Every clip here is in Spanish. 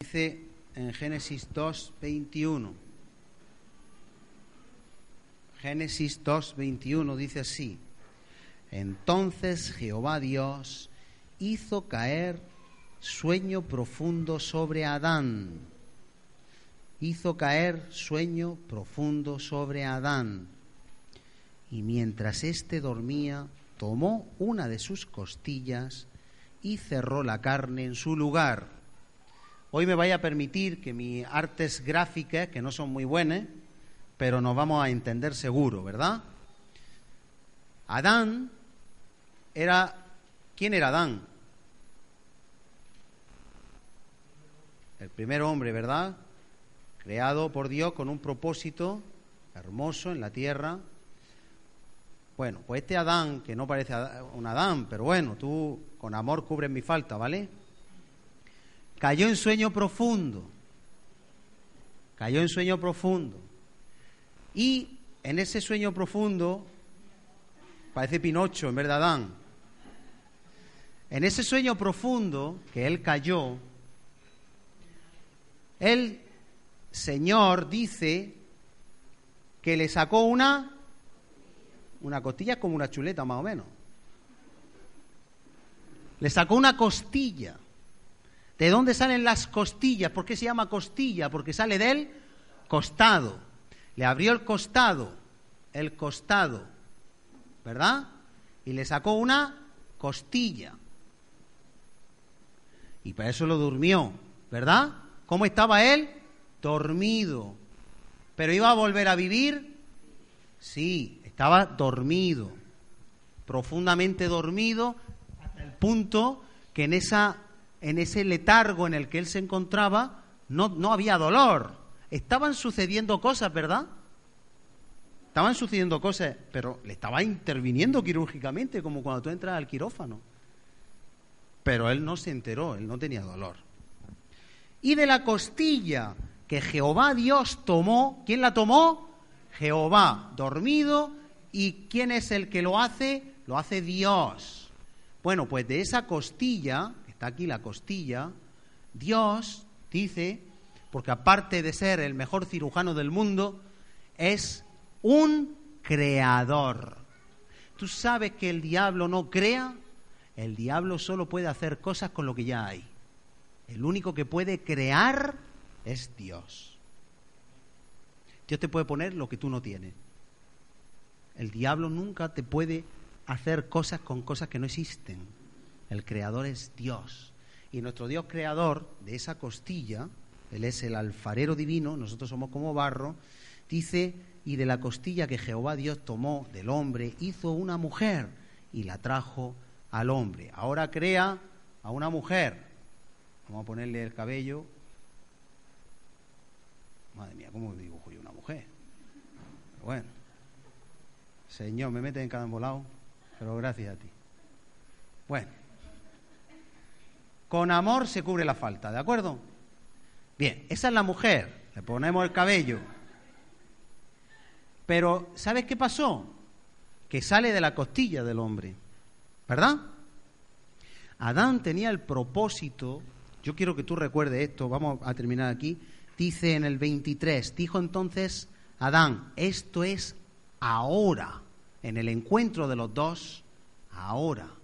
Dice en Génesis 2, 21. Génesis 2, 21 dice así. Entonces Jehová Dios hizo caer sueño profundo sobre Adán. Hizo caer sueño profundo sobre Adán. Y mientras éste dormía, tomó una de sus costillas y cerró la carne en su lugar Hoy me vaya a permitir que mis artes gráficas, que no son muy buenas, pero nos vamos a entender seguro, ¿verdad? Adán era... ¿Quién era Adán? El primer hombre, ¿verdad? Creado por Dios con un propósito hermoso en la tierra. Bueno, pues este Adán, que no parece un Adán, pero bueno, tú con amor cubres mi falta, ¿vale? Cayó en sueño profundo. Cayó en sueño profundo. Y en ese sueño profundo, parece Pinocho en vez de Adán, en ese sueño profundo que él cayó, el Señor dice que le sacó una, una costilla como una chuleta más o menos. Le sacó una costilla. ¿De dónde salen las costillas? ¿Por qué se llama costilla? Porque sale del costado. Le abrió el costado, el costado, ¿verdad? Y le sacó una costilla. Y para eso lo durmió, ¿verdad? ¿Cómo estaba él? Dormido. ¿Pero iba a volver a vivir? Sí, estaba dormido, profundamente dormido, hasta el punto que en esa en ese letargo en el que él se encontraba, no, no había dolor. Estaban sucediendo cosas, ¿verdad? Estaban sucediendo cosas, pero le estaba interviniendo quirúrgicamente, como cuando tú entras al quirófano. Pero él no se enteró, él no tenía dolor. Y de la costilla que Jehová Dios tomó, ¿quién la tomó? Jehová, dormido. ¿Y quién es el que lo hace? Lo hace Dios. Bueno, pues de esa costilla está aquí la costilla, Dios dice, porque aparte de ser el mejor cirujano del mundo, es un creador. ¿Tú sabes que el diablo no crea? El diablo solo puede hacer cosas con lo que ya hay. El único que puede crear es Dios. Dios te puede poner lo que tú no tienes. El diablo nunca te puede hacer cosas con cosas que no existen. El creador es Dios. Y nuestro Dios creador, de esa costilla, Él es el alfarero divino, nosotros somos como barro, dice, y de la costilla que Jehová Dios tomó del hombre, hizo una mujer y la trajo al hombre. Ahora crea a una mujer. Vamos a ponerle el cabello. Madre mía, ¿cómo dibujo yo una mujer? bueno. Señor, me mete en cada embolado, pero gracias a ti. Bueno. Con amor se cubre la falta, ¿de acuerdo? Bien, esa es la mujer, le ponemos el cabello. Pero, ¿sabes qué pasó? Que sale de la costilla del hombre, ¿verdad? Adán tenía el propósito, yo quiero que tú recuerdes esto, vamos a terminar aquí, dice en el 23, dijo entonces Adán, esto es ahora, en el encuentro de los dos, ahora.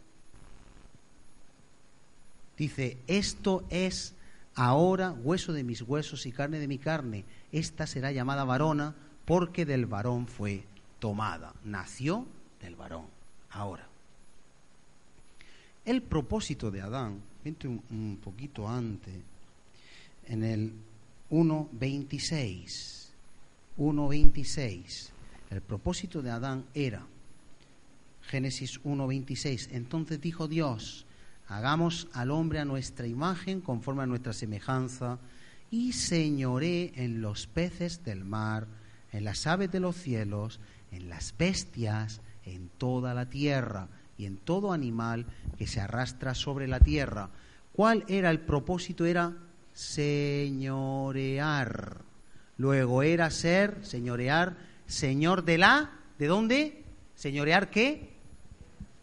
Dice, esto es ahora hueso de mis huesos y carne de mi carne. Esta será llamada varona porque del varón fue tomada. Nació del varón. Ahora. El propósito de Adán, vente un, un poquito antes, en el 1.26. 1.26. El propósito de Adán era, Génesis 1.26, entonces dijo Dios, hagamos al hombre a nuestra imagen, conforme a nuestra semejanza, y señoré en los peces del mar, en las aves de los cielos, en las bestias, en toda la tierra y en todo animal que se arrastra sobre la tierra. ¿Cuál era el propósito? Era señorear. Luego era ser, señorear, señor de la, ¿de dónde? ¿Señorear qué?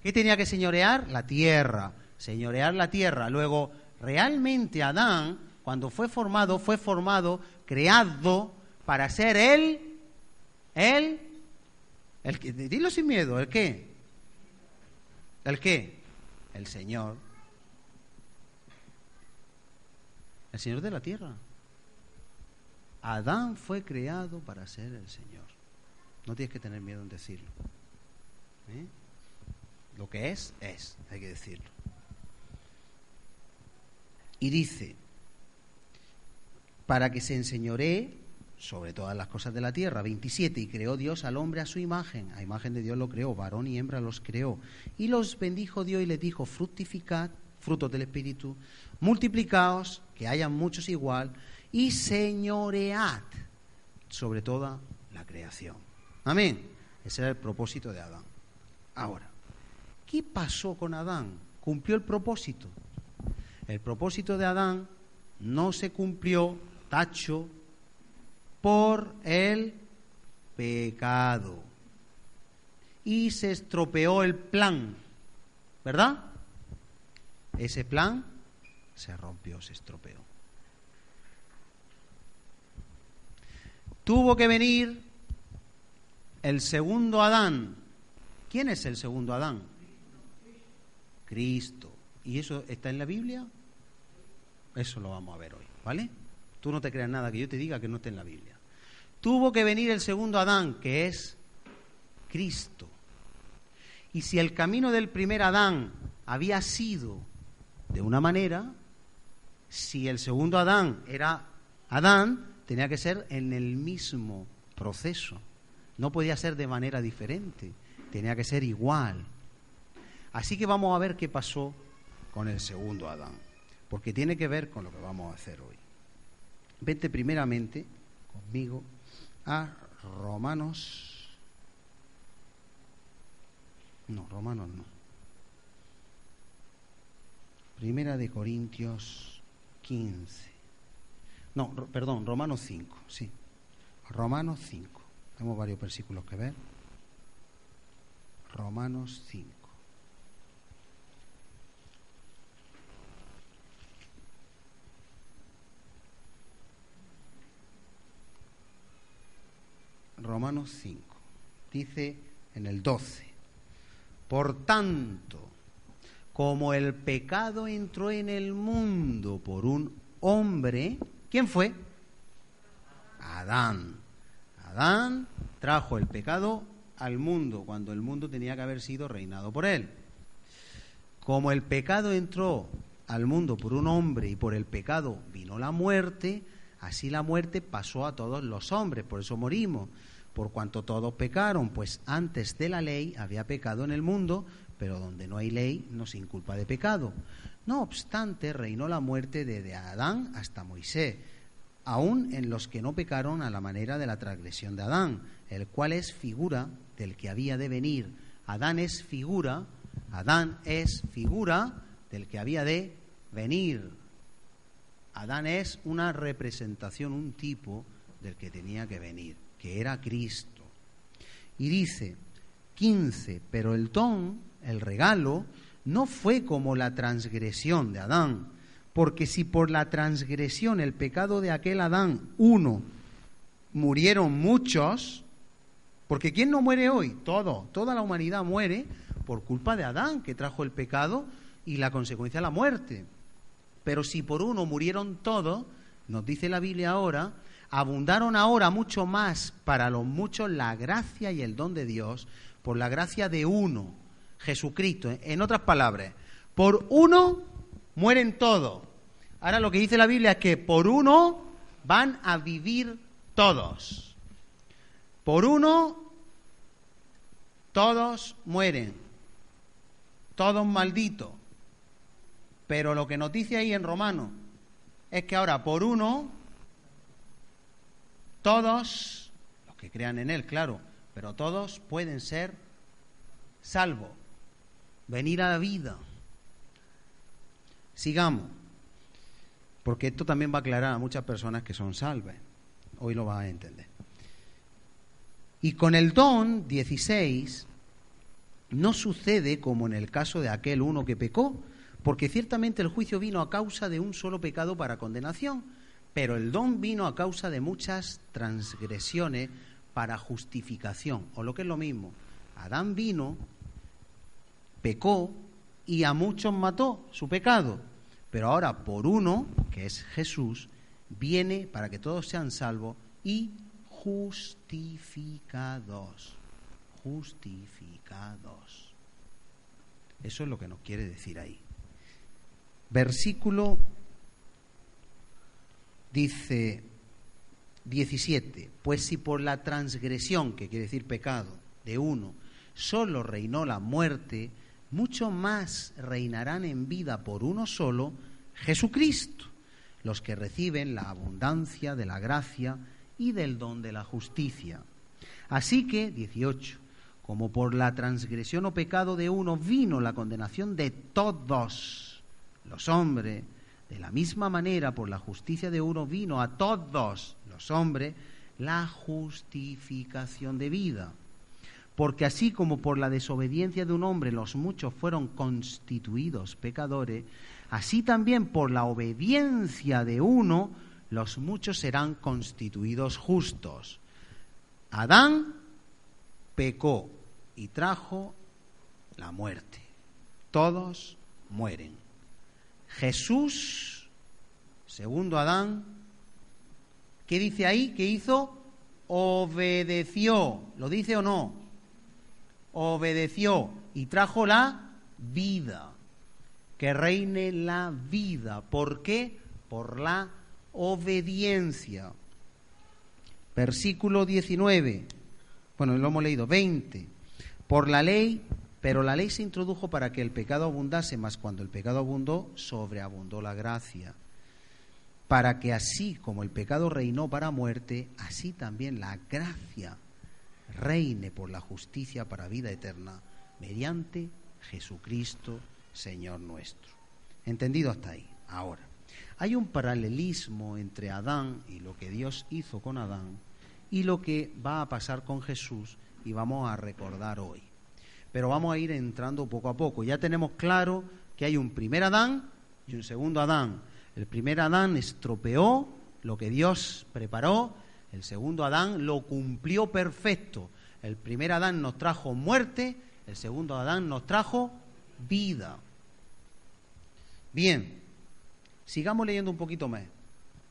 ¿Qué tenía que señorear? La tierra. Señorear la tierra. Luego, realmente Adán, cuando fue formado, fue formado, creado para ser él, él, el que, dilo sin miedo, ¿el qué? ¿El qué? El Señor. El Señor de la tierra. Adán fue creado para ser el Señor. No tienes que tener miedo en decirlo. ¿Eh? Lo que es, es, hay que decirlo. Y dice, para que se enseñoree sobre todas las cosas de la tierra. 27. Y creó Dios al hombre a su imagen. A imagen de Dios lo creó, varón y hembra los creó. Y los bendijo Dios y les dijo, fructificad, frutos del Espíritu, multiplicaos, que hayan muchos igual, y señoread sobre toda la creación. Amén. Ese era el propósito de Adán. Ahora, ¿qué pasó con Adán? ¿Cumplió el propósito? El propósito de Adán no se cumplió, tacho, por el pecado. Y se estropeó el plan, ¿verdad? Ese plan se rompió, se estropeó. Tuvo que venir el segundo Adán. ¿Quién es el segundo Adán? Cristo. ¿Y eso está en la Biblia? Eso lo vamos a ver hoy, ¿vale? Tú no te creas nada que yo te diga que no esté en la Biblia tuvo que venir el segundo Adán, que es Cristo. Y si el camino del primer Adán había sido de una manera, si el segundo Adán era Adán, tenía que ser en el mismo proceso. No podía ser de manera diferente, tenía que ser igual. Así que vamos a ver qué pasó con el segundo Adán, porque tiene que ver con lo que vamos a hacer hoy. Vete primeramente conmigo a Romanos. No, Romanos no. Primera de Corintios 15. No, perdón, Romanos 5, sí. Romanos 5. Tenemos varios versículos que ver. Romanos 5. Romanos 5. Dice en el 12, por tanto, como el pecado entró en el mundo por un hombre, ¿quién fue? Adán. Adán trajo el pecado al mundo cuando el mundo tenía que haber sido reinado por él. Como el pecado entró al mundo por un hombre y por el pecado vino la muerte, así la muerte pasó a todos los hombres, por eso morimos por cuanto todos pecaron, pues antes de la ley había pecado en el mundo, pero donde no hay ley no se inculpa de pecado. No obstante, reinó la muerte desde Adán hasta Moisés, aun en los que no pecaron a la manera de la transgresión de Adán, el cual es figura del que había de venir. Adán es figura, Adán es figura del que había de venir. Adán es una representación, un tipo del que tenía que venir que era Cristo. Y dice 15, pero el don, el regalo, no fue como la transgresión de Adán, porque si por la transgresión, el pecado de aquel Adán, uno, murieron muchos, porque ¿quién no muere hoy? Todo, toda la humanidad muere por culpa de Adán, que trajo el pecado y la consecuencia la muerte. Pero si por uno murieron todos, nos dice la Biblia ahora, abundaron ahora mucho más para los muchos la gracia y el don de Dios por la gracia de uno, Jesucristo. En otras palabras, por uno mueren todos. Ahora lo que dice la Biblia es que por uno van a vivir todos. Por uno todos mueren. Todos malditos. Pero lo que nos dice ahí en Romano es que ahora por uno, todos, los que crean en Él, claro, pero todos pueden ser salvos, venir a la vida. Sigamos, porque esto también va a aclarar a muchas personas que son salvas. Hoy lo vas a entender. Y con el don 16 no sucede como en el caso de aquel uno que pecó, porque ciertamente el juicio vino a causa de un solo pecado para condenación, pero el don vino a causa de muchas transgresiones para justificación, o lo que es lo mismo, Adán vino, pecó y a muchos mató su pecado, pero ahora por uno, que es Jesús, viene para que todos sean salvos y justificados, justificados. Eso es lo que nos quiere decir ahí. Versículo dice 17, pues si por la transgresión, que quiere decir pecado, de uno, solo reinó la muerte, mucho más reinarán en vida por uno solo, Jesucristo, los que reciben la abundancia de la gracia y del don de la justicia. Así que, 18, como por la transgresión o pecado de uno vino la condenación de todos los hombres, de la misma manera por la justicia de uno vino a todos los hombres la justificación de vida. Porque así como por la desobediencia de un hombre los muchos fueron constituidos pecadores, así también por la obediencia de uno los muchos serán constituidos justos. Adán pecó y trajo la muerte. Todos mueren. Jesús, segundo Adán, ¿qué dice ahí? ¿Qué hizo? Obedeció. ¿Lo dice o no? Obedeció y trajo la vida. Que reine la vida. ¿Por qué? Por la obediencia. Versículo 19. Bueno, lo hemos leído. 20. Por la ley pero la ley se introdujo para que el pecado abundase, mas cuando el pecado abundó, sobreabundó la gracia. Para que así como el pecado reinó para muerte, así también la gracia reine por la justicia para vida eterna, mediante Jesucristo, Señor nuestro. ¿Entendido hasta ahí? Ahora, hay un paralelismo entre Adán y lo que Dios hizo con Adán y lo que va a pasar con Jesús y vamos a recordar hoy pero vamos a ir entrando poco a poco. Ya tenemos claro que hay un primer Adán y un segundo Adán. El primer Adán estropeó lo que Dios preparó, el segundo Adán lo cumplió perfecto. El primer Adán nos trajo muerte, el segundo Adán nos trajo vida. Bien, sigamos leyendo un poquito más.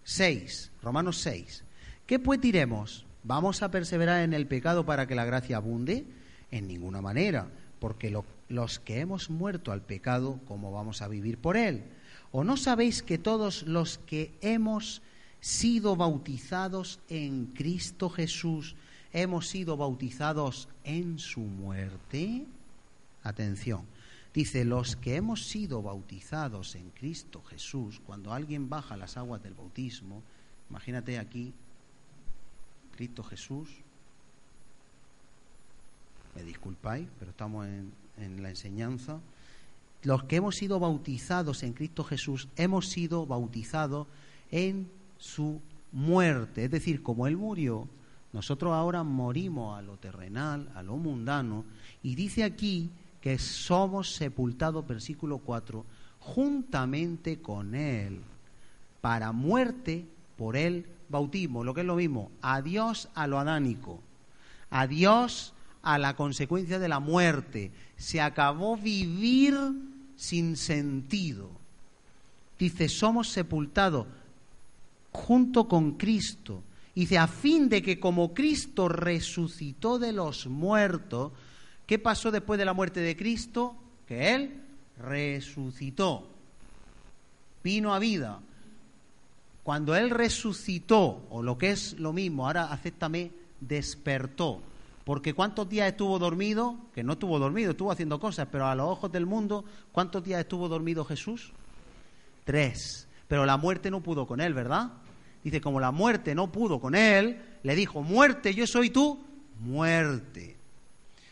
6, Romanos 6. ¿Qué pues diremos? ¿Vamos a perseverar en el pecado para que la gracia abunde? En ninguna manera, porque los que hemos muerto al pecado, ¿cómo vamos a vivir por él? ¿O no sabéis que todos los que hemos sido bautizados en Cristo Jesús, hemos sido bautizados en su muerte? Atención, dice, los que hemos sido bautizados en Cristo Jesús, cuando alguien baja las aguas del bautismo, imagínate aquí, Cristo Jesús, me disculpáis, pero estamos en, la enseñanza, los que hemos sido bautizados en Cristo Jesús, hemos sido bautizados en su muerte. Es decir, como Él murió, nosotros ahora morimos a lo terrenal, a lo mundano, y dice aquí que somos sepultados, versículo 4, juntamente con Él, para muerte por el bautismo, lo que es lo mismo, adiós a lo adánico, adiós a la consecuencia de la muerte. Se acabó vivir sin sentido. Dice, somos sepultados junto con Cristo. Dice, a fin de que como Cristo resucitó de los muertos, ¿qué pasó después de la muerte de Cristo? Que Él resucitó, vino a vida. Cuando Él resucitó, o lo que es lo mismo, ahora acéptame, despertó. Porque ¿cuántos días estuvo dormido? Que no estuvo dormido, estuvo haciendo cosas, pero a los ojos del mundo, ¿cuántos días estuvo dormido Jesús? Tres. Pero la muerte no pudo con él, ¿verdad? Dice, como la muerte no pudo con él, le dijo, muerte, yo soy tú, muerte.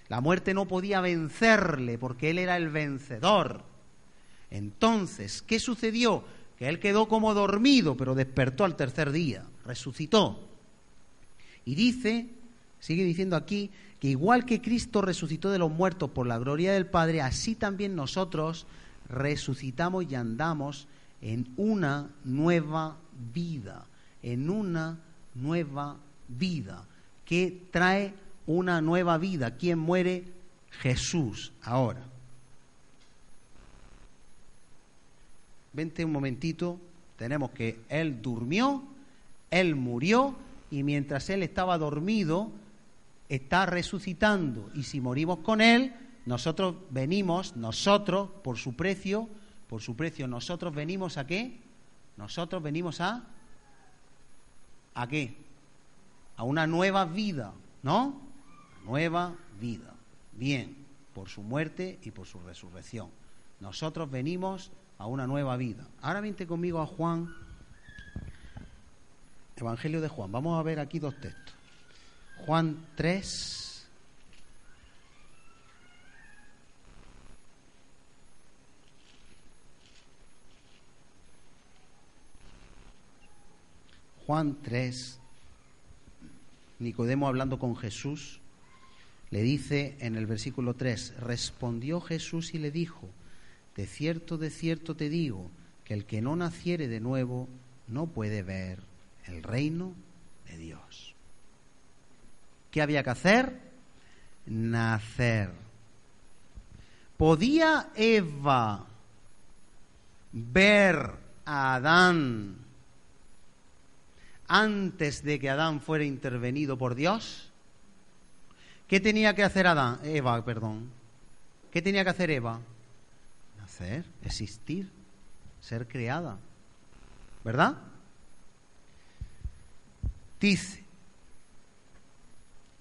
La muerte no podía vencerle porque él era el vencedor. Entonces, ¿qué sucedió? Que él quedó como dormido, pero despertó al tercer día, resucitó. Y dice, sigue diciendo aquí, que igual que Cristo resucitó de los muertos por la gloria del Padre, así también nosotros resucitamos y andamos en una nueva vida, en una nueva vida, que trae una nueva vida. ¿Quién muere? Jesús ahora. Vente un momentito, tenemos que Él durmió, Él murió, y mientras Él estaba dormido, está resucitando y si morimos con Él, nosotros venimos, nosotros, por su precio, por su precio, nosotros venimos a qué? Nosotros venimos a... ¿A qué? A una nueva vida, ¿no? Nueva vida. Bien, por su muerte y por su resurrección. Nosotros venimos a una nueva vida. Ahora vente conmigo a Juan, Evangelio de Juan. Vamos a ver aquí dos textos. Juan 3. Juan 3, Nicodemo hablando con Jesús, le dice en el versículo 3, respondió Jesús y le dijo, de cierto, de cierto te digo, que el que no naciere de nuevo no puede ver el reino de Dios. ¿Qué había que hacer? Nacer. ¿Podía Eva ver a Adán antes de que Adán fuera intervenido por Dios? ¿Qué tenía que hacer Adán? Eva, perdón. ¿Qué tenía que hacer Eva? Nacer, existir, ser creada. ¿Verdad? Dice,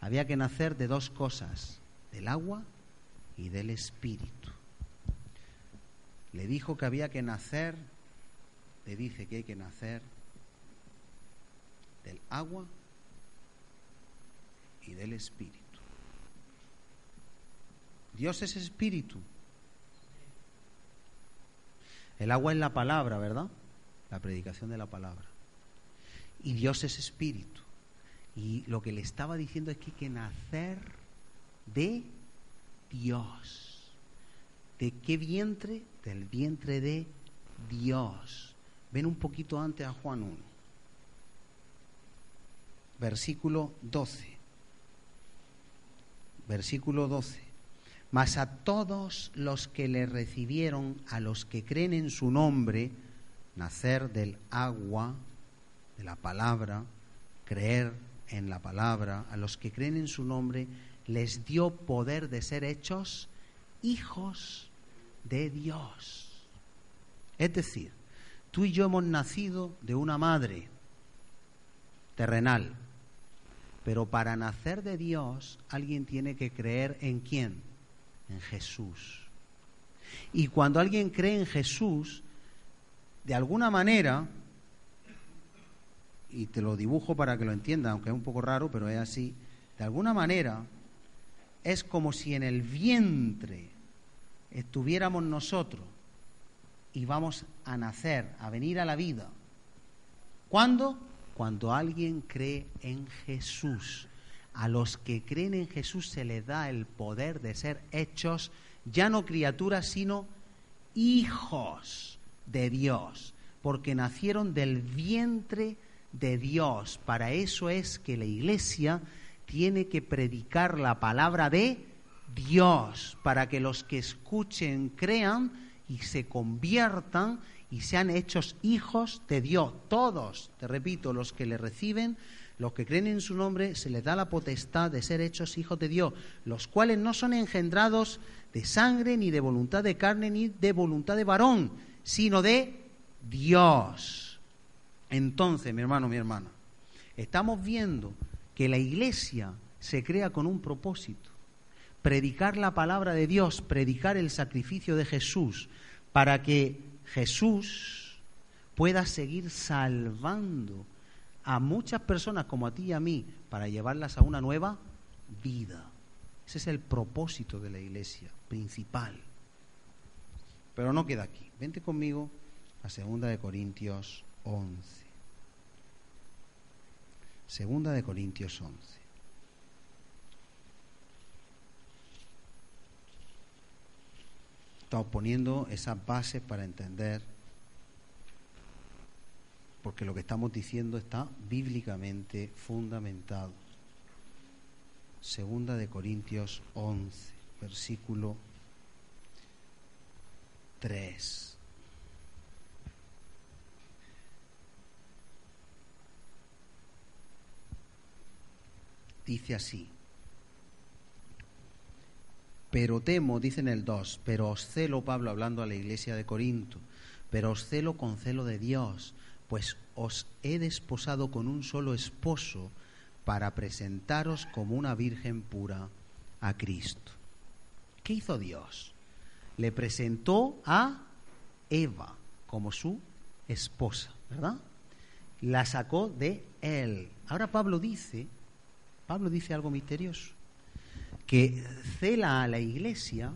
había que nacer de dos cosas, del agua y del espíritu. Le dijo que había que nacer, le dice que hay que nacer del agua y del espíritu. Dios es espíritu. El agua es la palabra, ¿verdad? La predicación de la palabra. Y Dios es espíritu. Y lo que le estaba diciendo es que hay que nacer de Dios. ¿De qué vientre? Del vientre de Dios. Ven un poquito antes a Juan 1. Versículo 12. Versículo 12. Mas a todos los que le recibieron, a los que creen en su nombre, nacer del agua, de la palabra, creer en la palabra, a los que creen en su nombre, les dio poder de ser hechos hijos de Dios. Es decir, tú y yo hemos nacido de una madre terrenal, pero para nacer de Dios alguien tiene que creer en quién? En Jesús. Y cuando alguien cree en Jesús, de alguna manera, y te lo dibujo para que lo entienda, aunque es un poco raro, pero es así, de alguna manera es como si en el vientre estuviéramos nosotros y vamos a nacer, a venir a la vida. ¿Cuándo? Cuando alguien cree en Jesús. A los que creen en Jesús se les da el poder de ser hechos ya no criaturas, sino hijos de Dios, porque nacieron del vientre de Dios. Para eso es que la iglesia tiene que predicar la palabra de Dios, para que los que escuchen crean y se conviertan y sean hechos hijos de Dios. Todos, te repito, los que le reciben, los que creen en su nombre, se les da la potestad de ser hechos hijos de Dios, los cuales no son engendrados de sangre, ni de voluntad de carne, ni de voluntad de varón, sino de Dios. Entonces, mi hermano, mi hermana, estamos viendo que la iglesia se crea con un propósito, predicar la palabra de Dios, predicar el sacrificio de Jesús, para que Jesús pueda seguir salvando a muchas personas como a ti y a mí para llevarlas a una nueva vida. Ese es el propósito de la iglesia principal. Pero no queda aquí. Vente conmigo a Segunda de Corintios 11. Segunda de Corintios 11. Estamos poniendo esas bases para entender, porque lo que estamos diciendo está bíblicamente fundamentado. Segunda de Corintios 11, versículo 3. Dice así. Pero temo, dice en el 2, pero os celo, Pablo hablando a la iglesia de Corinto, pero os celo con celo de Dios, pues os he desposado con un solo esposo para presentaros como una virgen pura a Cristo. ¿Qué hizo Dios? Le presentó a Eva como su esposa, ¿verdad? La sacó de él. Ahora Pablo dice, Pablo dice algo misterioso que cela a la iglesia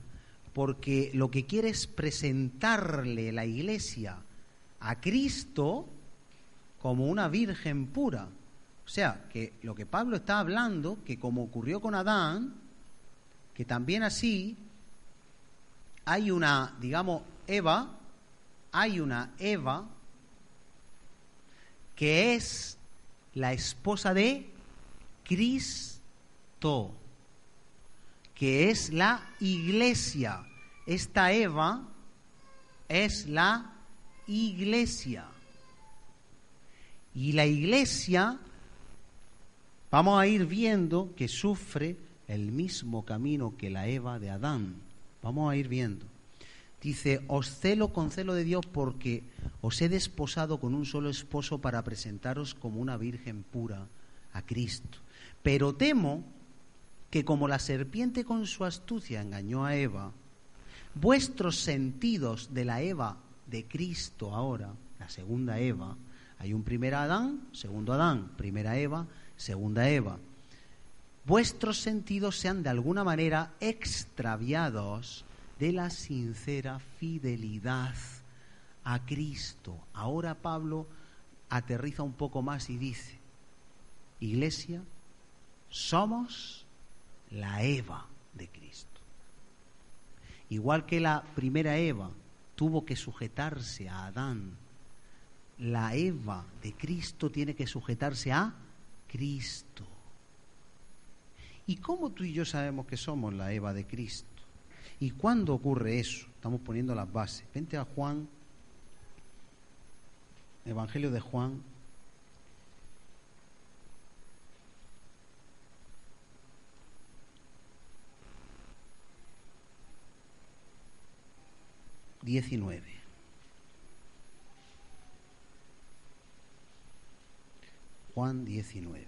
porque lo que quiere es presentarle la iglesia a Cristo como una virgen pura. O sea, que lo que Pablo está hablando, que como ocurrió con Adán, que también así hay una, digamos, Eva, hay una Eva que es la esposa de Cristo que es la iglesia. Esta Eva es la iglesia. Y la iglesia, vamos a ir viendo que sufre el mismo camino que la Eva de Adán. Vamos a ir viendo. Dice, os celo con celo de Dios porque os he desposado con un solo esposo para presentaros como una virgen pura a Cristo. Pero temo que como la serpiente con su astucia engañó a Eva, vuestros sentidos de la Eva de Cristo ahora, la segunda Eva, hay un primer Adán, segundo Adán, primera Eva, segunda Eva, vuestros sentidos sean de alguna manera extraviados de la sincera fidelidad a Cristo. Ahora Pablo aterriza un poco más y dice, Iglesia, somos la Eva de Cristo. Igual que la primera Eva tuvo que sujetarse a Adán, la Eva de Cristo tiene que sujetarse a Cristo. ¿Y cómo tú y yo sabemos que somos la Eva de Cristo? ¿Y cuándo ocurre eso? Estamos poniendo las bases. Vente a Juan, Evangelio de Juan, 19. Juan 19.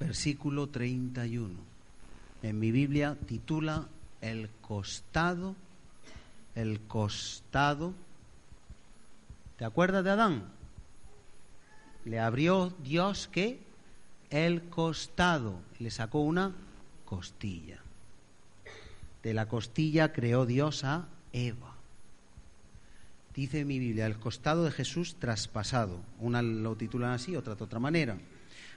Versículo 31. En mi Biblia titula El costado, el costado. ¿Te acuerdas de Adán? Le abrió Dios que el costado, le sacó una costilla. De la costilla creó Dios a Eva. Dice mi Biblia, el costado de Jesús traspasado. Una lo titulan así, otra de otra manera.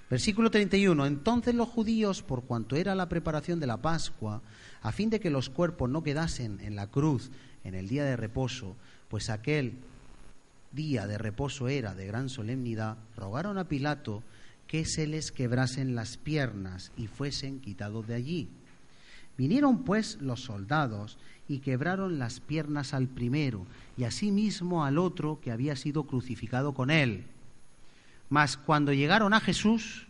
Versículo 31. Entonces los judíos, por cuanto era la preparación de la Pascua, a fin de que los cuerpos no quedasen en la cruz en el día de reposo, pues aquel día de reposo era de gran solemnidad, rogaron a Pilato que se les quebrasen las piernas y fuesen quitados de allí. Vinieron pues los soldados y quebraron las piernas al primero y asimismo al otro que había sido crucificado con él. Mas cuando llegaron a Jesús,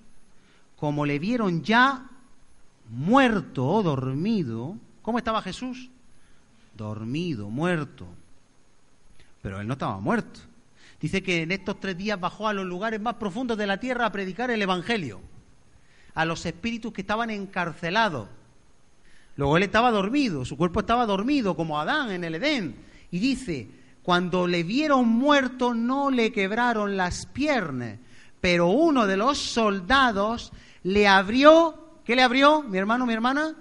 como le vieron ya muerto o dormido, ¿cómo estaba Jesús? Dormido, muerto. Pero él no estaba muerto. Dice que en estos tres días bajó a los lugares más profundos de la tierra a predicar el Evangelio, a los espíritus que estaban encarcelados. Luego él estaba dormido, su cuerpo estaba dormido, como Adán en el Edén. Y dice, cuando le vieron muerto no le quebraron las piernas, pero uno de los soldados le abrió, ¿qué le abrió, mi hermano, mi hermana?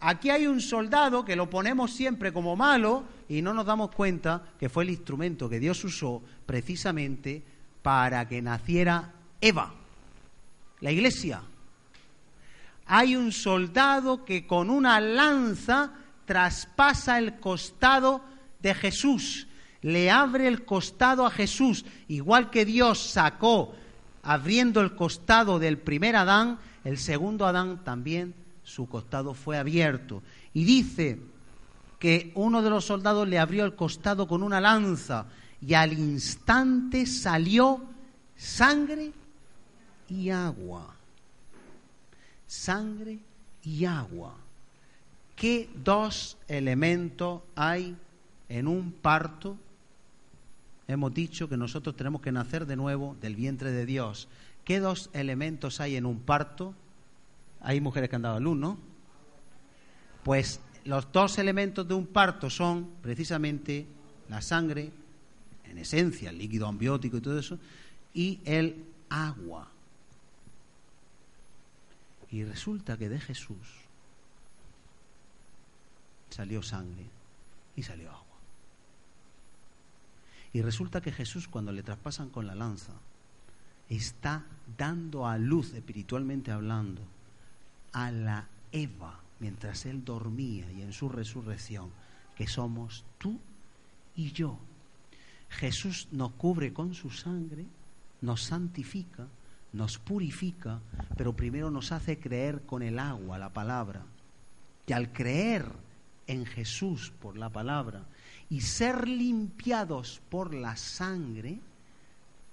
Aquí hay un soldado que lo ponemos siempre como malo y no nos damos cuenta que fue el instrumento que Dios usó precisamente para que naciera Eva, la iglesia. Hay un soldado que con una lanza traspasa el costado de Jesús, le abre el costado a Jesús, igual que Dios sacó abriendo el costado del primer Adán, el segundo Adán también su costado fue abierto. Y dice que uno de los soldados le abrió el costado con una lanza y al instante salió sangre y agua. Sangre y agua. ¿Qué dos elementos hay en un parto? Hemos dicho que nosotros tenemos que nacer de nuevo del vientre de Dios. ¿Qué dos elementos hay en un parto? Hay mujeres que han dado a luz, ¿no? Pues los dos elementos de un parto son precisamente la sangre, en esencia, el líquido ambiótico y todo eso, y el agua. Y resulta que de Jesús salió sangre y salió agua. Y resulta que Jesús cuando le traspasan con la lanza está dando a luz espiritualmente hablando a la Eva mientras él dormía y en su resurrección, que somos tú y yo. Jesús nos cubre con su sangre, nos santifica, nos purifica, pero primero nos hace creer con el agua, la palabra. Y al creer en Jesús por la palabra y ser limpiados por la sangre,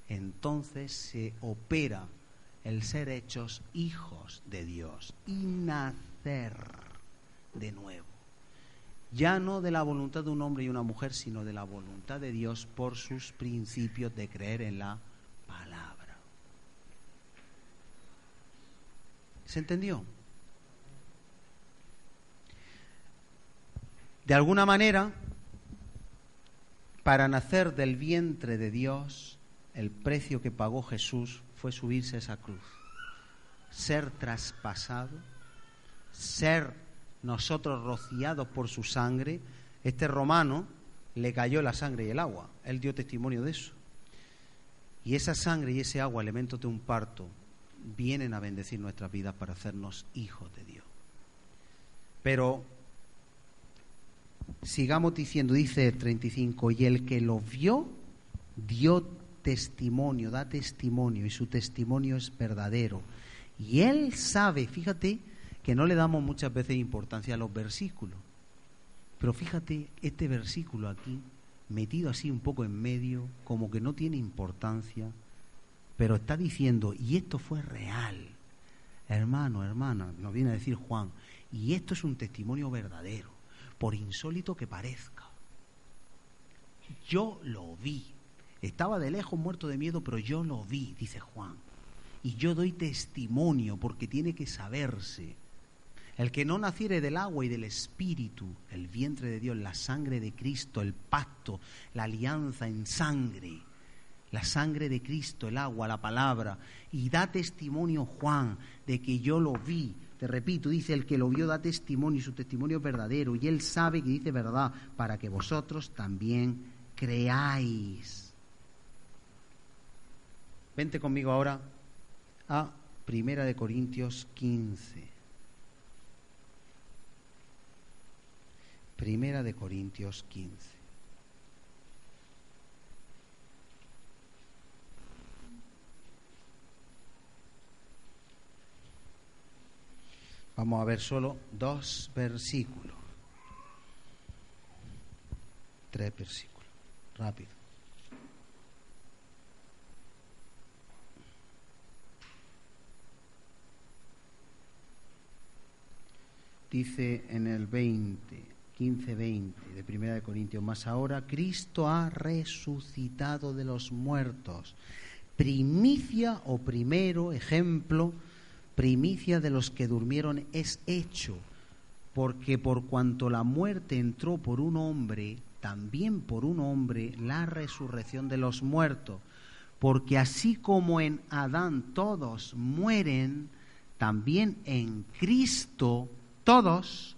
entonces se opera el ser hechos hijos de Dios y nacer de nuevo. Ya no de la voluntad de un hombre y una mujer, sino de la voluntad de Dios por sus principios de creer en la palabra. ¿Se entendió? De alguna manera, para nacer del vientre de Dios, el precio que pagó Jesús fue subirse a esa cruz, ser traspasado, ser nosotros rociados por su sangre. Este romano le cayó la sangre y el agua, él dio testimonio de eso. Y esa sangre y ese agua, elementos de un parto, vienen a bendecir nuestras vidas para hacernos hijos de Dios. Pero sigamos diciendo, dice el 35, y el que lo vio dio testimonio, da testimonio y su testimonio es verdadero. Y él sabe, fíjate, que no le damos muchas veces importancia a los versículos. Pero fíjate este versículo aquí, metido así un poco en medio, como que no tiene importancia, pero está diciendo, y esto fue real. Hermano, hermana, nos viene a decir Juan, y esto es un testimonio verdadero, por insólito que parezca. Yo lo vi, estaba de lejos muerto de miedo, pero yo lo vi, dice Juan. Y yo doy testimonio porque tiene que saberse. El que no naciere del agua y del espíritu, el vientre de Dios, la sangre de Cristo, el pacto, la alianza en sangre, la sangre de Cristo, el agua, la palabra, y da testimonio Juan de que yo lo vi. Te repito, dice el que lo vio da testimonio y su testimonio es verdadero, y él sabe que dice verdad, para que vosotros también creáis. Vente conmigo ahora a Primera de Corintios 15. Primera de Corintios 15. Vamos a ver solo dos versículos. Tres versículos. Rápido. Dice en el 20, 15, 20 de Primera de Corintios, más ahora Cristo ha resucitado de los muertos. Primicia o primero ejemplo, primicia de los que durmieron es hecho, porque por cuanto la muerte entró por un hombre, también por un hombre la resurrección de los muertos. Porque así como en Adán todos mueren, también en Cristo todos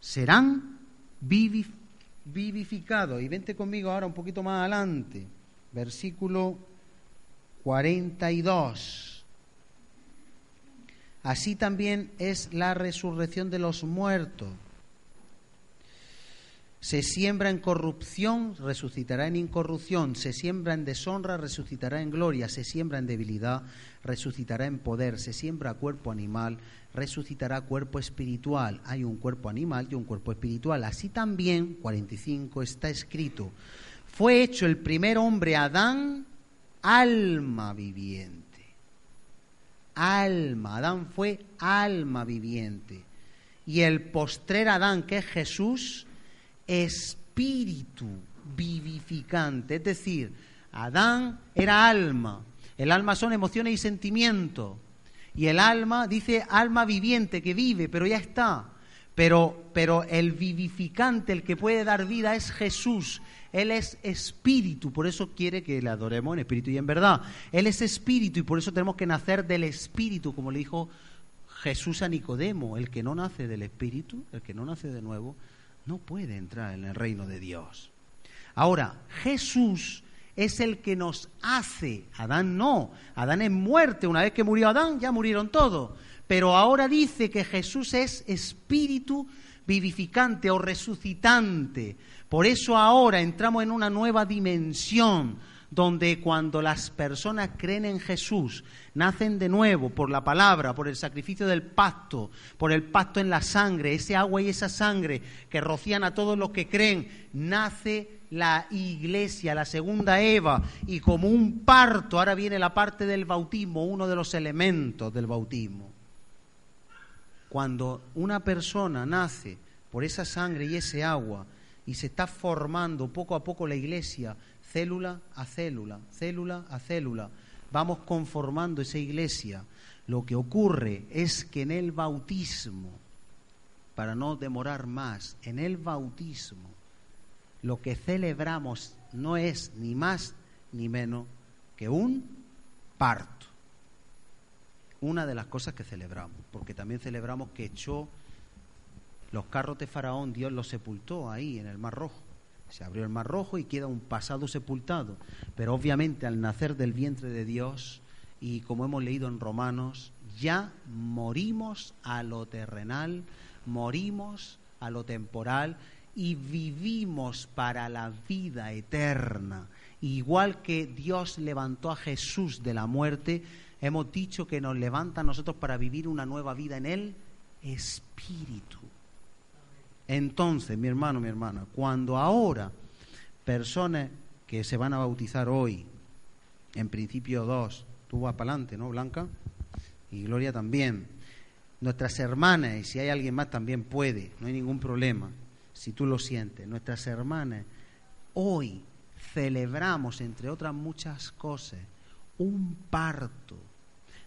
serán vivificados. Y vente conmigo ahora un poquito más adelante, versículo 42. Así también es la resurrección de los muertos. Se siembra en corrupción, resucitará en incorrupción. Se siembra en deshonra, resucitará en gloria. Se siembra en debilidad, resucitará en poder. Se siembra cuerpo animal, resucitará cuerpo espiritual. Hay un cuerpo animal y un cuerpo espiritual. Así también, 45, está escrito, fue hecho el primer hombre Adán, alma viviente. Alma, Adán fue alma viviente. Y el postrer Adán, que es Jesús, espíritu vivificante. Es decir, Adán era alma. El alma son emociones y sentimientos. Y el alma dice alma viviente que vive, pero ya está. Pero, pero el vivificante, el que puede dar vida es Jesús. Él es espíritu, por eso quiere que le adoremos en espíritu y en verdad. Él es espíritu y por eso tenemos que nacer del espíritu, como le dijo Jesús a Nicodemo. El que no nace del espíritu, el que no nace de nuevo, no puede entrar en el reino de Dios. Ahora, Jesús es el que nos hace. Adán no. Adán es muerte. Una vez que murió Adán, ya murieron todos. Pero ahora dice que Jesús es espíritu vivificante o resucitante. Por eso ahora entramos en una nueva dimensión donde cuando las personas creen en Jesús, nacen de nuevo por la palabra, por el sacrificio del pacto, por el pacto en la sangre, ese agua y esa sangre que rocían a todos los que creen, nace la iglesia, la segunda Eva, y como un parto, ahora viene la parte del bautismo, uno de los elementos del bautismo. Cuando una persona nace por esa sangre y ese agua, y se está formando poco a poco la iglesia, célula a célula, célula a célula. Vamos conformando esa iglesia. Lo que ocurre es que en el bautismo, para no demorar más, en el bautismo, lo que celebramos no es ni más ni menos que un parto. Una de las cosas que celebramos, porque también celebramos que echó los carros de Faraón, Dios los sepultó ahí en el Mar Rojo. Se abrió el mar rojo y queda un pasado sepultado. Pero obviamente al nacer del vientre de Dios, y como hemos leído en Romanos, ya morimos a lo terrenal, morimos a lo temporal y vivimos para la vida eterna. Igual que Dios levantó a Jesús de la muerte, hemos dicho que nos levanta a nosotros para vivir una nueva vida en el Espíritu. Entonces, mi hermano, mi hermana, cuando ahora personas que se van a bautizar hoy, en principio dos, tú vas para adelante, ¿no, Blanca? Y Gloria también. Nuestras hermanas, y si hay alguien más también puede, no hay ningún problema, si tú lo sientes. Nuestras hermanas, hoy celebramos, entre otras muchas cosas, un parto.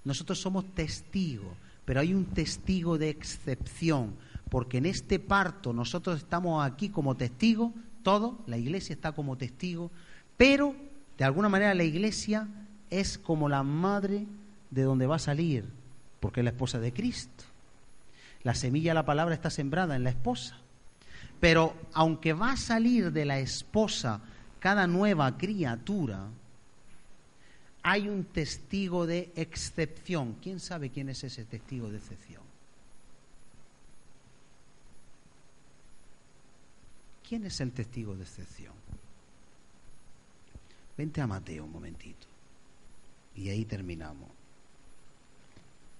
Nosotros somos testigos, pero hay un testigo de excepción porque en este parto nosotros estamos aquí como testigos, todo, la iglesia está como testigo, pero de alguna manera la iglesia es como la madre de donde va a salir, porque es la esposa de Cristo. La semilla de la palabra está sembrada en la esposa. Pero aunque va a salir de la esposa cada nueva criatura, hay un testigo de excepción. ¿Quién sabe quién es ese testigo de excepción? ¿Quién es el testigo de excepción? Vente a Mateo un momentito. Y ahí terminamos.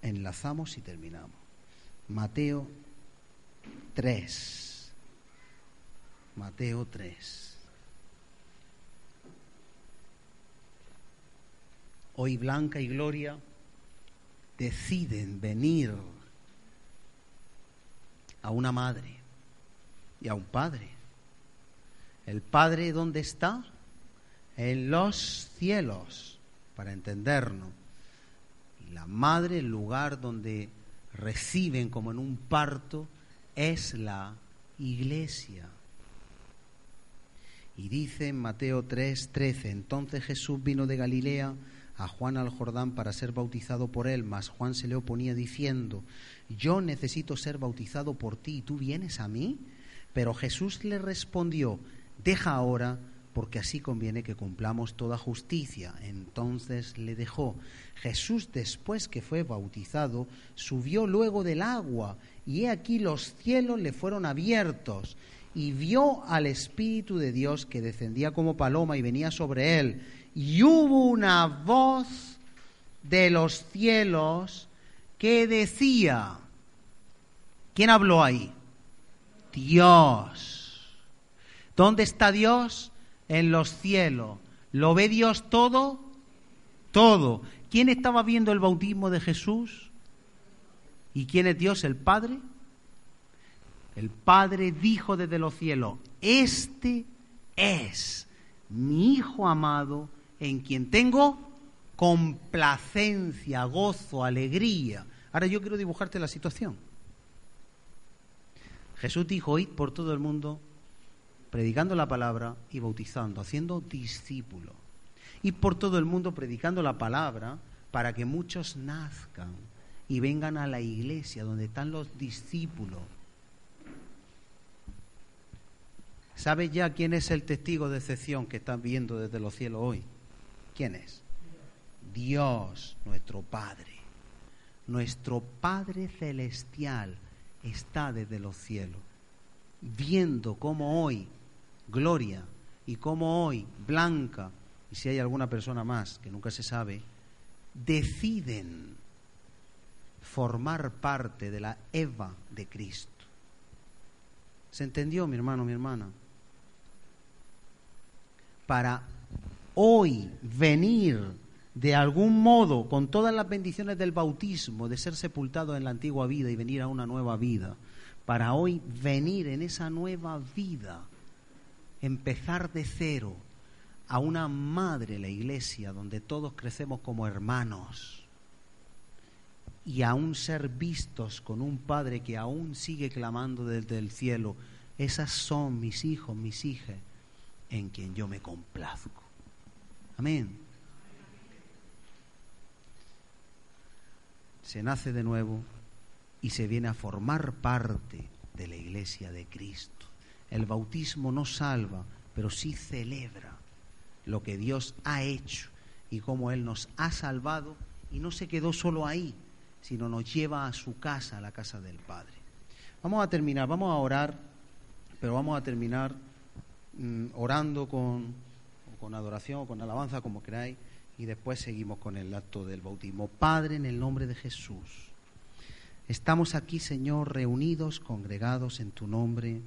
Enlazamos y terminamos. Mateo 3. Mateo 3. Hoy Blanca y Gloria deciden venir a una madre y a un padre. ¿El padre dónde está? En los cielos, para entendernos. Y la madre, el lugar donde reciben como en un parto, es la iglesia. Y dice en Mateo 3, 13, entonces Jesús vino de Galilea a Juan al Jordán para ser bautizado por él, mas Juan se le oponía diciendo, yo necesito ser bautizado por ti, ¿y tú vienes a mí? Pero Jesús le respondió, deja ahora, porque así conviene que cumplamos toda justicia. Entonces le dejó. Jesús, después que fue bautizado, subió luego del agua, y he aquí los cielos le fueron abiertos, y vio al Espíritu de Dios que descendía como paloma y venía sobre él y hubo una voz de los cielos que decía, ¿quién habló ahí? Dios. ¿Dónde está Dios? En los cielos. ¿Lo ve Dios todo? Todo. ¿Quién estaba viendo el bautismo de Jesús? ¿Y quién es Dios? ¿El Padre? El Padre dijo desde los cielos, este es mi Hijo amado en quien tengo complacencia, gozo, alegría. Ahora yo quiero dibujarte la situación. Jesús dijo, id por todo el mundo predicando la palabra y bautizando, haciendo discípulos. Y por todo el mundo predicando la palabra para que muchos nazcan y vengan a la iglesia donde están los discípulos. ¿Sabes ya quién es el testigo de excepción que están viendo desde los cielos hoy? ¿Quién es? Dios, nuestro Padre. Nuestro Padre Celestial está desde los cielos, viendo cómo hoy Gloria y cómo hoy Blanca, y si hay alguna persona más que nunca se sabe, deciden formar parte de la Eva de Cristo. ¿Se entendió, mi hermano, mi hermana? Para hoy venir de algún modo con todas las bendiciones del bautismo, de ser sepultado en la antigua vida y venir a una nueva vida, para hoy venir en esa nueva vida, empezar de cero a una madre, la iglesia, donde todos crecemos como hermanos y aún ser vistos con un padre que aún sigue clamando desde el cielo, esas son mis hijos, mis hijas, en quien yo me complazco. Amén. Se nace de nuevo y se viene a formar parte de la iglesia de Cristo. El bautismo no salva, pero sí celebra lo que Dios ha hecho y cómo Él nos ha salvado y no se quedó solo ahí, sino nos lleva a su casa, a la casa del Padre. Vamos a terminar, vamos a orar, pero vamos a terminar mm, orando con con adoración o con alabanza, como queráis, y después seguimos con el acto del bautismo. Padre, en el nombre de Jesús, estamos aquí, Señor, reunidos, congregados en tu nombre,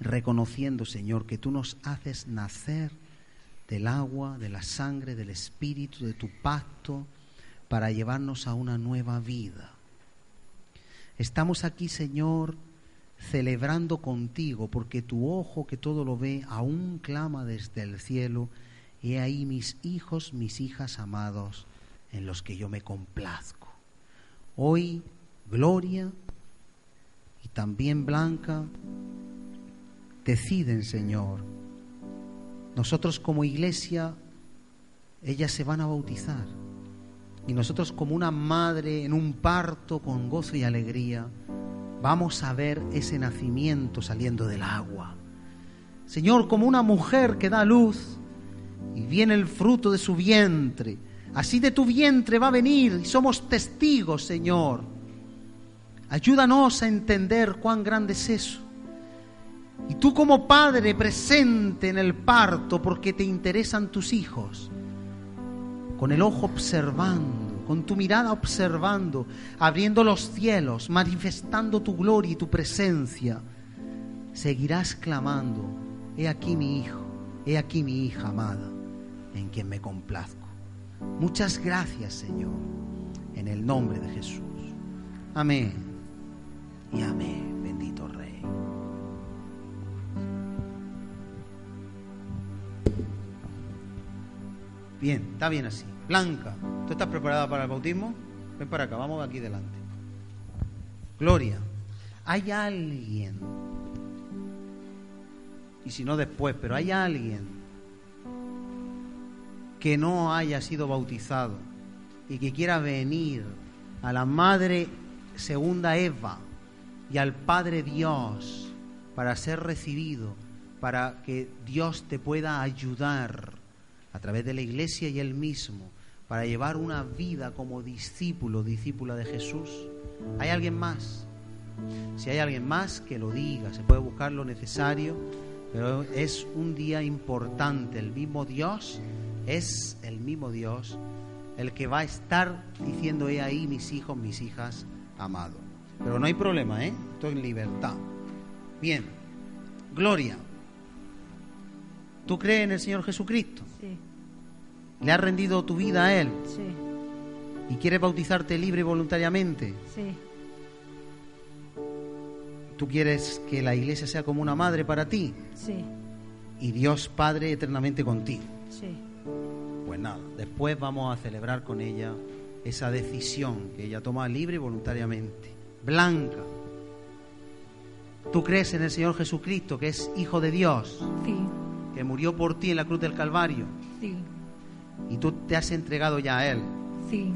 reconociendo, Señor, que tú nos haces nacer del agua, de la sangre, del Espíritu, de tu pacto, para llevarnos a una nueva vida. Estamos aquí, Señor, celebrando contigo, porque tu ojo que todo lo ve aún clama desde el cielo, he ahí mis hijos, mis hijas amados, en los que yo me complazco. Hoy, Gloria y también Blanca deciden, Señor. Nosotros como iglesia, ellas se van a bautizar. Y nosotros como una madre en un parto con gozo y alegría, vamos a ver ese nacimiento saliendo del agua. Señor, como una mujer que da luz y viene el fruto de su vientre, así de tu vientre va a venir y somos testigos, Señor. Ayúdanos a entender cuán grande es eso. Y tú como padre presente en el parto porque te interesan tus hijos, con el ojo observando con tu mirada observando, abriendo los cielos, manifestando tu gloria y tu presencia, seguirás clamando, he aquí mi hijo, he aquí mi hija amada, en quien me complazco. Muchas gracias, Señor, en el nombre de Jesús. Amén y amén, Bien, está bien así. Blanca, ¿tú estás preparada para el bautismo? Ven para acá, vamos aquí delante. Gloria, hay alguien, y si no después, pero hay alguien que no haya sido bautizado y que quiera venir a la Madre Segunda Eva y al Padre Dios para ser recibido, para que Dios te pueda ayudar a través de la iglesia y él mismo para llevar una vida como discípulo, discípula de Jesús? ¿Hay alguien más? Si hay alguien más, que lo diga, se puede buscar lo necesario, pero es un día importante. El mismo Dios es el mismo Dios el que va a estar diciendo, he ahí mis hijos, mis hijas amados. Pero no hay problema, ¿eh? Estoy en libertad. Bien, Gloria. ¿Tú crees en el Señor Jesucristo? Sí, ¿Le has rendido tu vida a Él? sí, ¿Y quieres bautizarte libre y voluntariamente? sí, ¿Tú quieres que la iglesia sea como una madre para ti? sí, Y Dios Padre eternamente contigo. sí. Pues nada, después vamos a celebrar con ella esa decisión que ella toma libre y voluntariamente. Blanca, ¿tú crees en el Señor Jesucristo, que es Hijo de Dios, Sí, que murió por ti en la cruz del Calvario? sí, Y tú te has entregado ya a Él. sí,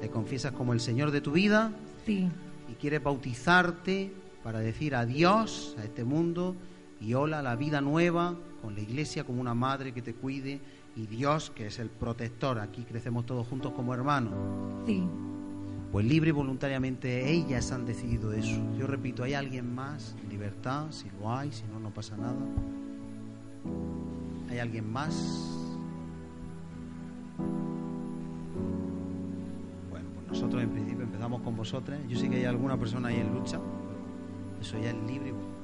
Le confiesas como el Señor de tu vida sí, y quieres bautizarte para decir adiós a este mundo y hola a la vida nueva con la iglesia como una madre que te cuide y Dios que es el protector. Aquí crecemos todos juntos como hermanos. sí. Pues libre y voluntariamente ellas han decidido eso. Yo repito, ¿hay alguien más libertad? Si lo hay, si no, no pasa nada. ¿Hay alguien más? Bueno, pues nosotros en principio empezamos con vosotros. Yo sé que hay alguna persona ahí en lucha. pero Eso ya es libre y voluntario.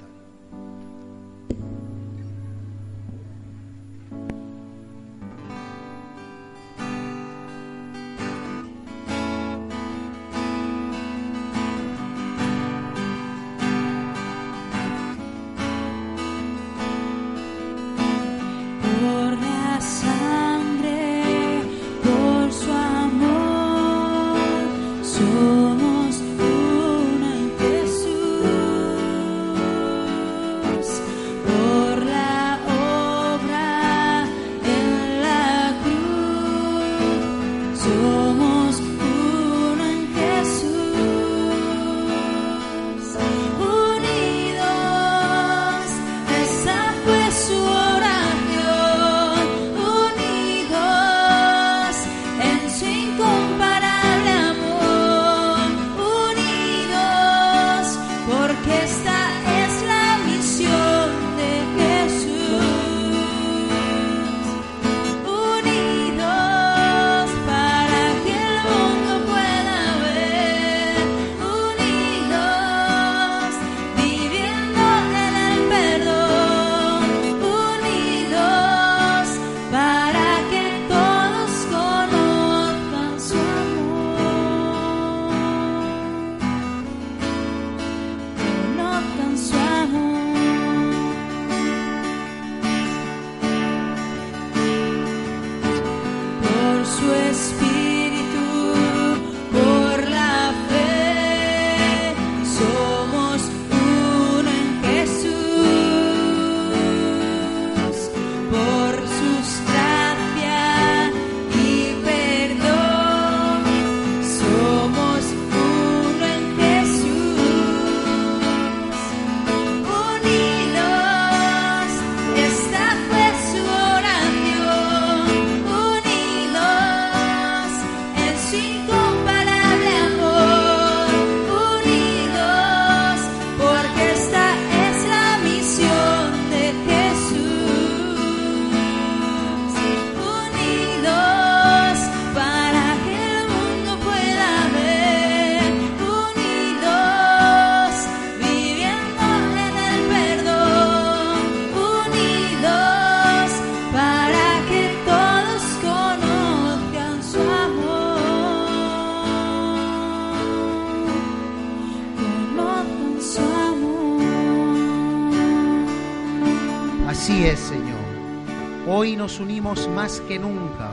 Señor. Hoy nos unimos más que nunca.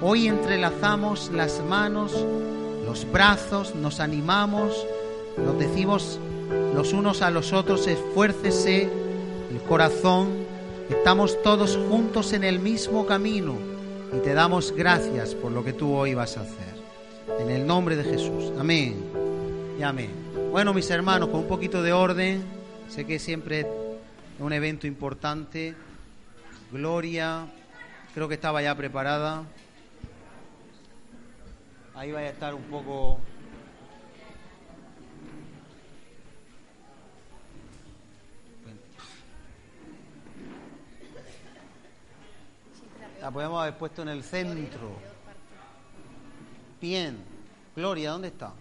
Hoy entrelazamos las manos, los brazos, nos animamos, nos decimos los unos a los otros, esfuércese el corazón, estamos todos juntos en el mismo camino y te damos gracias por lo que tú hoy vas a hacer. En el nombre de Jesús. Amén. Y amén. Bueno, mis hermanos, con un poquito de orden, sé que siempre es un evento importante. Gloria, creo que estaba ya preparada. Ahí vaya a estar un poco La podemos haber puesto en el centro. Bien. Gloria, ¿dónde está?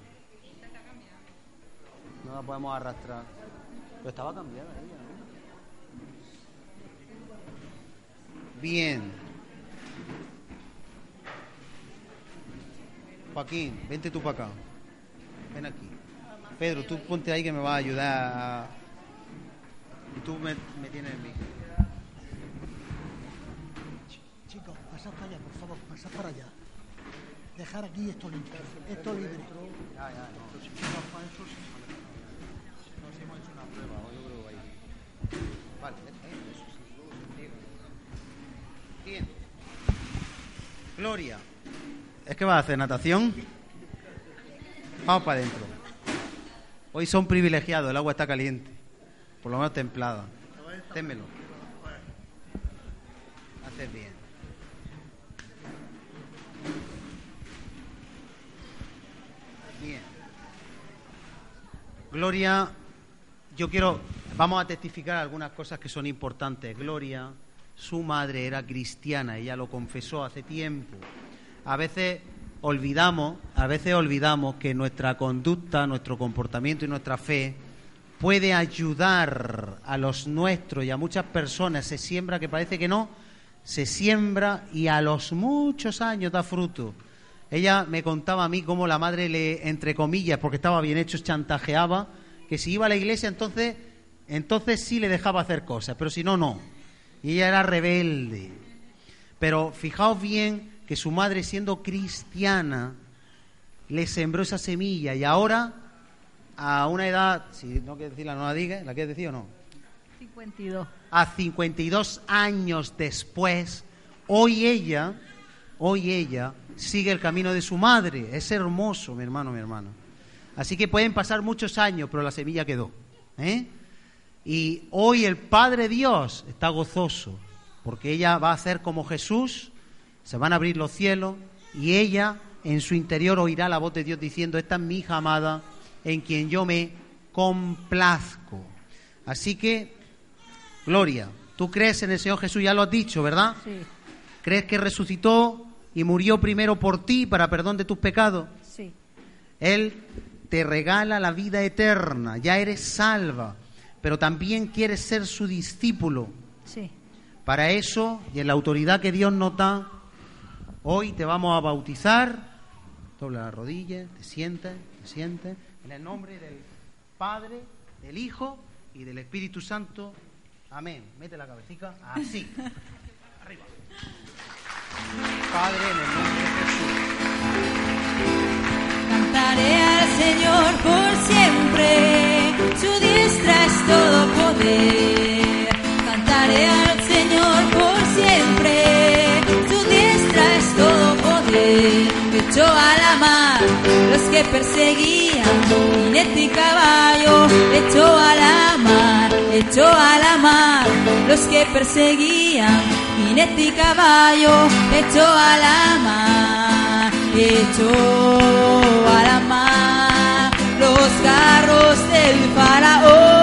No la podemos arrastrar. Estaba cambiada ¿no? Bien. Joaquín, vente tú para acá. Ven aquí. Pedro, tú ponte ahí que me va a ayudar. a- Y tú me, me tienes en mí. Chicos, pasad para allá, por favor, pasad para allá. Dejar aquí esto limpio, esto libre. Ya, ya, no. No, si hemos hecho una prueba, yo creo que ahí. Vale, vete, eh, eso sí. Bien. Gloria. ¿Es que vas a hacer natación? Vamos para adentro. Hoy son privilegiados, el agua está caliente. Por lo menos templada. Témelo. Haces bien. Bien. Gloria, yo quiero, vamos a testificar algunas cosas que son importantes. Gloria, su madre era cristiana, ella lo confesó hace tiempo. A veces olvidamos, a veces olvidamos que nuestra conducta, nuestro comportamiento y nuestra fe puede ayudar a los nuestros y a muchas personas. Se siembra, que parece que no, se siembra y a los muchos años da fruto. Ella me contaba a mí cómo la madre le, entre comillas, porque estaba bien hecho, chantajeaba, que si iba a la iglesia entonces, entonces sí le dejaba hacer cosas, pero si no, no. Y ella era rebelde. Pero fijaos bien que su madre, siendo cristiana, le sembró esa semilla y ahora, a una edad, si no quieres decirla, no la diga, ¿la quieres decir o no? 52. a 52 años después, hoy ella, hoy ella sigue el camino de su madre. Es hermoso, mi hermano, mi hermana. Así que pueden pasar muchos años, pero la semilla quedó. ¿eh? Y hoy el Padre Dios está gozoso, porque ella va a hacer como Jesús, se van a abrir los cielos y ella en su interior oirá la voz de Dios diciendo, esta es mi hija amada, en quien yo me complazco. Así que Gloria, tú crees en el Señor Jesús, ya lo has dicho, ¿verdad? Sí, ¿Crees que resucitó y murió primero por ti para perdón de tus pecados? sí. Él te regala la vida eterna, ya eres salva, pero también quieres ser su discípulo. Sí. Para eso, y en la autoridad que Dios nos da, hoy te vamos a bautizar. Dobla la rodilla, te sientes, te sientes. En el nombre del Padre, del Hijo y del Espíritu Santo. Amén. Mete la cabecita así. Arriba. Padre, en el nombre de Jesús. Cantaré al Señor por siempre, su diestra es todo poder. Cantaré al Señor por siempre, su diestra es todo poder. Echó a la mar los que perseguían, jinete y caballo, echó a la mar, echó a la mar los que perseguían, jinete y caballo, echó a la mar, echó a la mar los carros del faraón.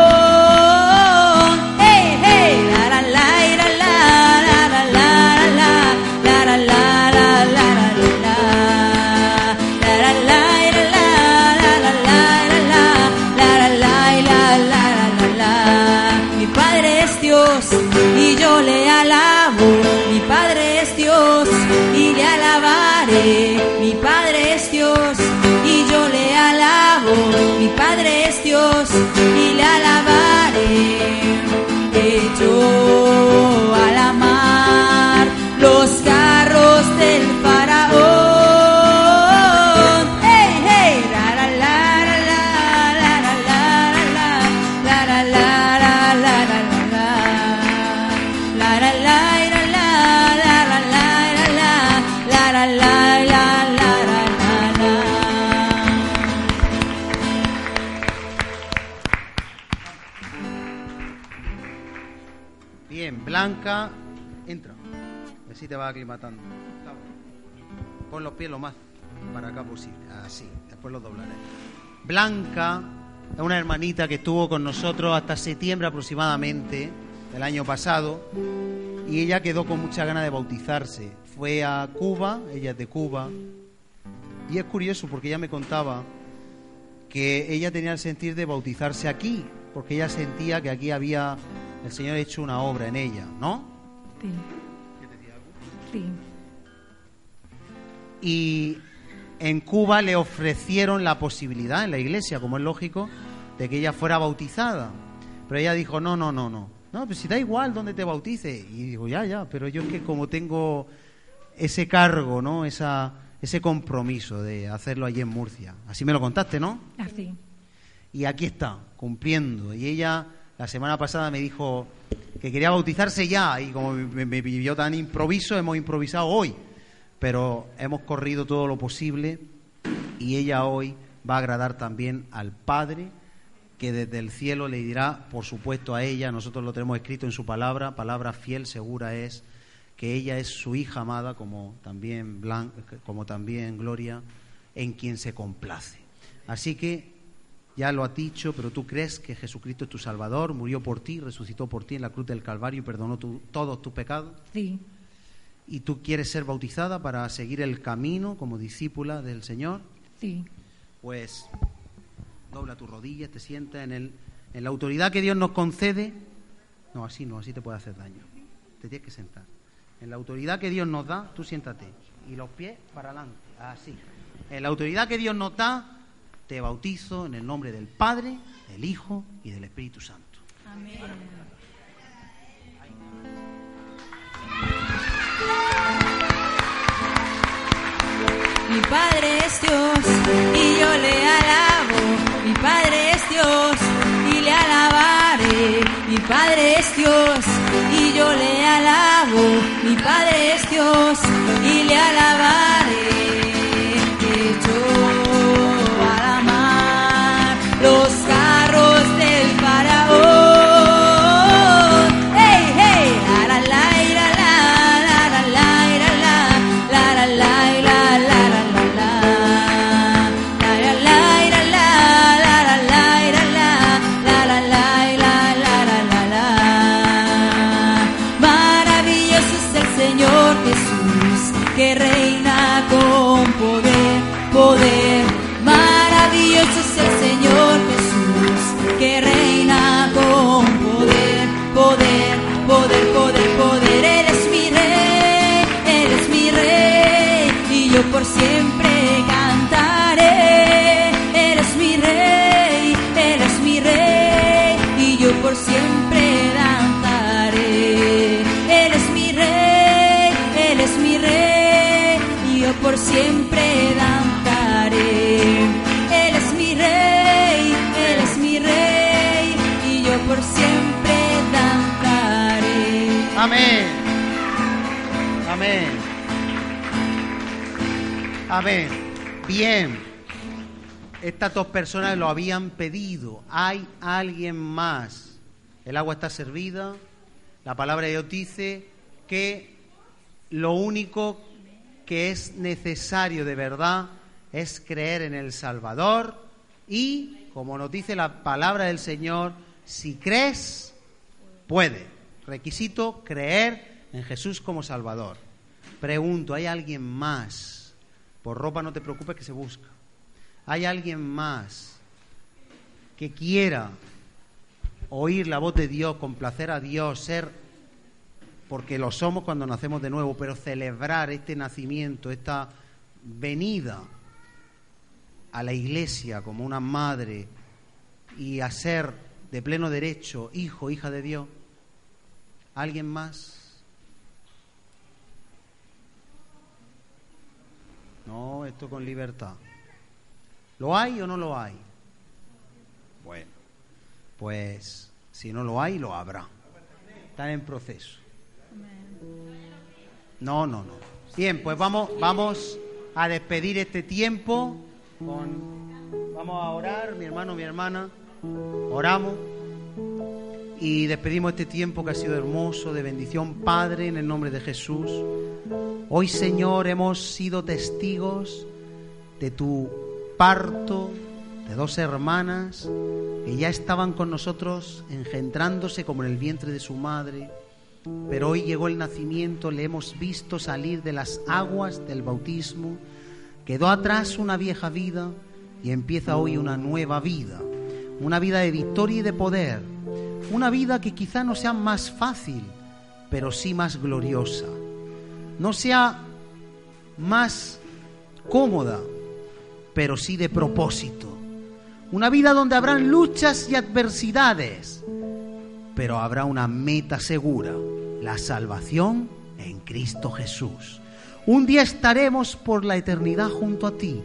Bien, Blanca, entra. A ver si te vas aclimatando. Pon los pies lo más para acá posible. Así, después los doblaré. Blanca es una hermanita que estuvo con nosotros hasta septiembre aproximadamente del año pasado y ella quedó con mucha ganas de bautizarse. Fue a Cuba, ella es de Cuba, y es curioso porque ella me contaba que ella tenía el sentir de bautizarse aquí, porque ella sentía que aquí había el Señor hecho una obra en ella, ¿no? Sí. Sí. Y en Cuba le ofrecieron la posibilidad en la iglesia, como es lógico, de que ella fuera bautizada. Pero ella dijo, no, no, no, no. No, pues si da igual donde te bautice. Y digo, ya, ya, pero yo es que como tengo ese cargo, ¿no? Esa, ese compromiso de hacerlo allí en Murcia. Así me lo contaste, ¿no? Así. Y aquí está, cumpliendo. Y ella la semana pasada me dijo que quería bautizarse ya y como me, vivió tan improviso, hemos improvisado hoy. Pero hemos corrido todo lo posible y ella hoy va a agradar también al Padre que desde el cielo le dirá, por supuesto, a ella, nosotros lo tenemos escrito en su palabra, palabra fiel, segura es, que ella es su hija amada, como también, como también Gloria, en quien se complace. Así que ya lo ha dicho, pero tú crees que Jesucristo es tu Salvador, murió por ti, resucitó por ti en la cruz del Calvario y perdonó tu- todos tus pecados. Sí. Y tú quieres ser bautizada para seguir el camino como discípula del Señor, Sí. pues dobla tus rodillas, te sientas en, el, en la autoridad que Dios nos concede. No, así no, así te puede hacer daño. Te tienes que sentar. En la autoridad que Dios nos da, tú siéntate. Y los pies para adelante, así. En la autoridad que Dios nos da, te bautizo en el nombre del Padre, del Hijo y del Espíritu Santo. Mi Padre es Dios y yo le alabo. Mi Padre es Dios y le alabaré. Mi Padre es Dios y yo le alabo. Mi Padre es Dios y le alabaré. Amén. Bien. Estas dos personas lo habían pedido. Hay alguien más. El agua está servida. La palabra de Dios dice que lo único que es necesario de verdad es creer en el Salvador y, como nos dice la palabra del Señor, si crees, puede. Requisito creer en Jesús como Salvador. Pregunto, ¿hay alguien más? Por ropa no te preocupes que se busca. ¿Hay alguien más que quiera oír la voz de Dios, complacer a Dios, ser, porque lo somos cuando nacemos de nuevo, pero celebrar este nacimiento, esta venida a la iglesia como una madre y a ser de pleno derecho hijo, hija de Dios? ¿Alguien más? No, esto con libertad. ¿Lo hay o no lo hay? Bueno, pues si no lo hay, lo habrá. Están en proceso. No, no, no. Bien, pues vamos, vamos a despedir este tiempo con, vamos a orar, mi hermano, mi hermana, oramos y despedimos este tiempo que ha sido hermoso, de bendición, Padre, en el nombre de Jesús. Hoy, Señor, hemos sido testigos de tu parto, de dos hermanas que ya estaban con nosotros engendrándose como en el vientre de su madre. Pero hoy llegó el nacimiento, le hemos visto salir de las aguas del bautismo, quedó atrás una vieja vida y empieza hoy una nueva vida, una vida de victoria y de poder, una vida que quizá no sea más fácil, pero sí más gloriosa, no sea más cómoda, pero sí de propósito, una vida donde habrán luchas y adversidades, pero habrá una meta segura, la salvación en Cristo Jesús. Un día estaremos por la eternidad junto a ti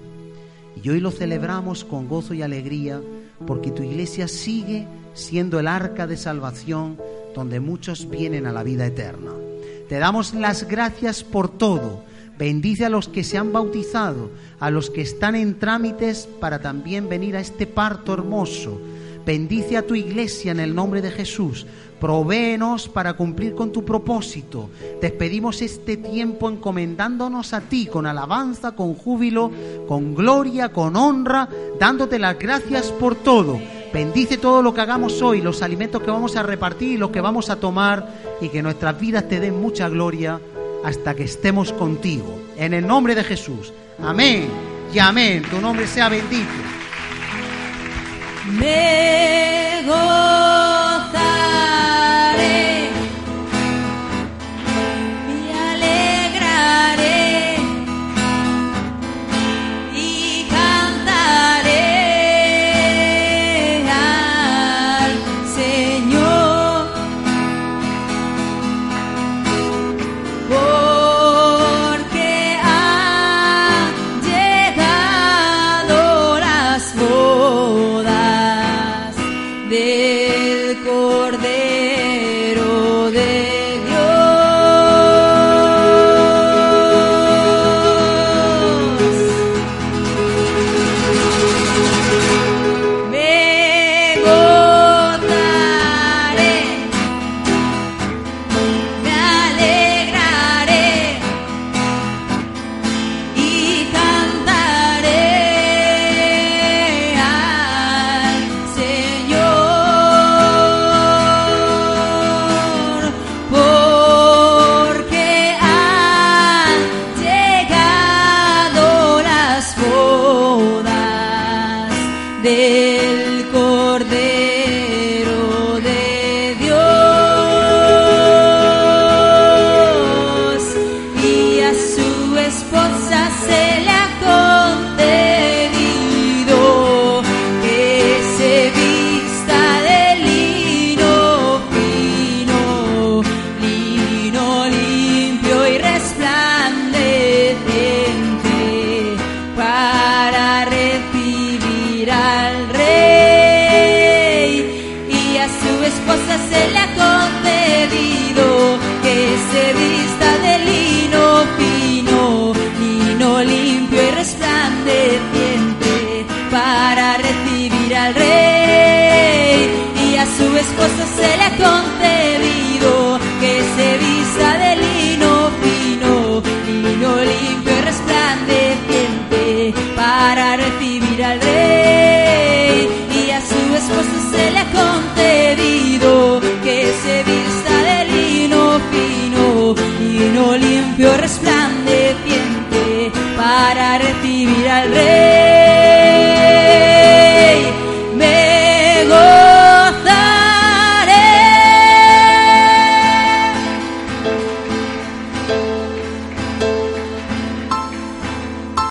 y hoy lo celebramos con gozo y alegría porque tu iglesia sigue siendo el arca de salvación donde muchos vienen a la vida eterna. Te damos las gracias por todo. Bendice a los que se han bautizado, a los que están en trámites para también venir a este parto hermoso. Bendice a tu iglesia en el nombre de Jesús. Provéenos para cumplir con tu propósito. Despedimos este tiempo encomendándonos a ti con alabanza, con júbilo, con gloria, con honra, dándote las gracias por todo. Bendice todo lo que hagamos hoy, los alimentos que vamos a repartir los que vamos a tomar y que nuestras vidas te den mucha gloria hasta que estemos contigo. En el nombre de Jesús. Amén y amén. Tu nombre sea bendito. Me